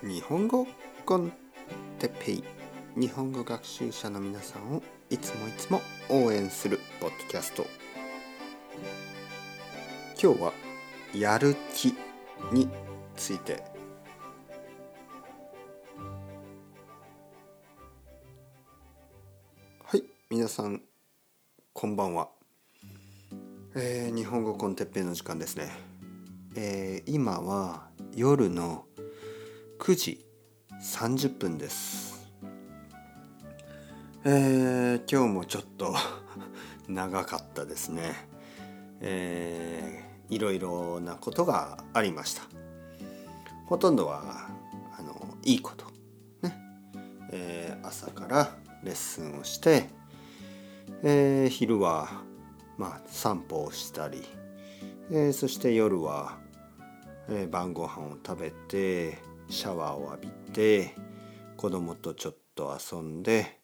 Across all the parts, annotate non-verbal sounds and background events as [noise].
日本語コンテペイ。日本語学習者の皆さんをいつもいつも応援するポッドキャスト。今日はやる気について。はい皆さんこんばんは、えー、日本語コンテッペイの時間ですね、えー、今は夜の9時30分です。えー、今日もちょっと [laughs] 長かったですね。えー、いろいろなことがありました。ほとんどはあのいいこと。ね、えー、朝からレッスンをして、えー、昼はまあ散歩をしたり、えー、そして夜は、えー、晩ご飯を食べてシャワーを浴びて子供とちょっと遊んで、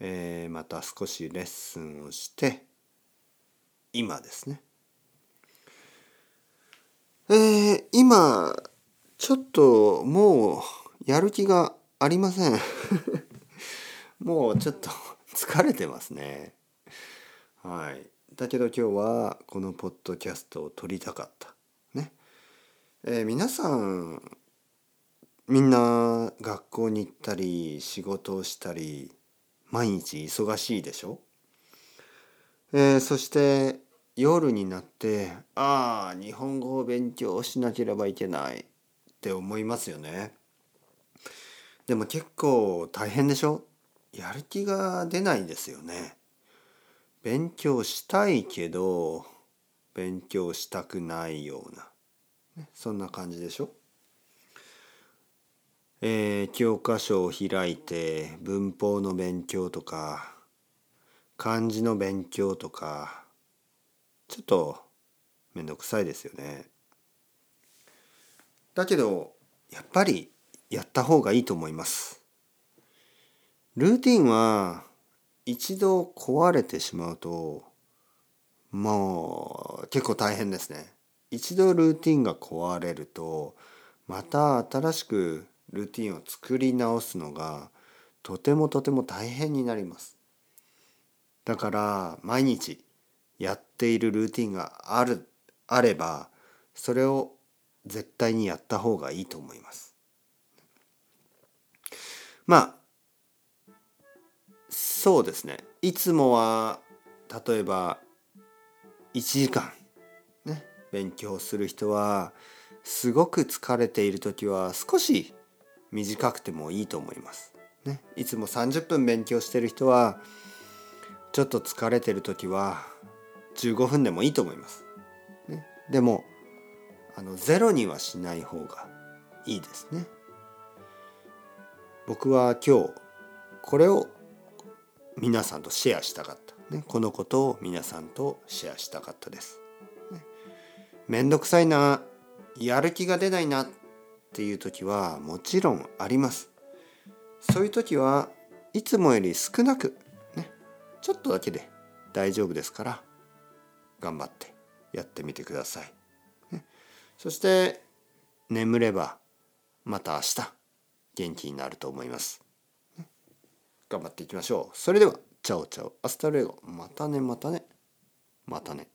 えー、また少しレッスンをして今ですね。えー、今ちょっともうやる気がありません [laughs] もうちょっと [laughs] 疲れてますね。はい。だけど今日はこのポッドキャストを撮りたかった。ね。えー、皆さんみんな学校に行ったり仕事をしたり毎日忙しいでしょ、えー、そして夜になってああ日本語を勉強しなければいけないって思いますよね。でも結構大変でしょ？やる気が出ないですよね。勉強したいけど勉強したくないような、ね、そんな感じでしょ？えー、教科書を開いて文法の勉強とか漢字の勉強とかちょっとめんどくさいですよね。だけどやっぱりやった方がいいと思います。ルーティンは一度壊れてしまうともう結構大変ですね。一度ルーティンが壊れるとまた新しくルーティンを作り直すのがとてもとても大変になります。だから毎日やっているルーティンがあるあればそれを絶対にやった方がいいと思います。まあそうですねいつもは例えば1時間ね勉強する人はすごく疲れている時は少し短くてもいいと思います。ね、いつも30分勉強してる人はちょっと疲れてる時は15分でもいいと思います。ね、でもあのゼロにはしない方がいいですね。僕は今日これを皆さんとシェアしたかった。ね、このことを皆さんとシェアしたかったです。ね、めんどくさいなやる気が出ないなっていう時はもちろんあります。そういう時はいつもより少なくねちょっとだけで大丈夫ですから頑張ってやってみてください。ね、そして眠ればまた明日元気になると思います。ね、頑張っていきましょう。それでは ciao ciao hasta luego またねまたねまたね。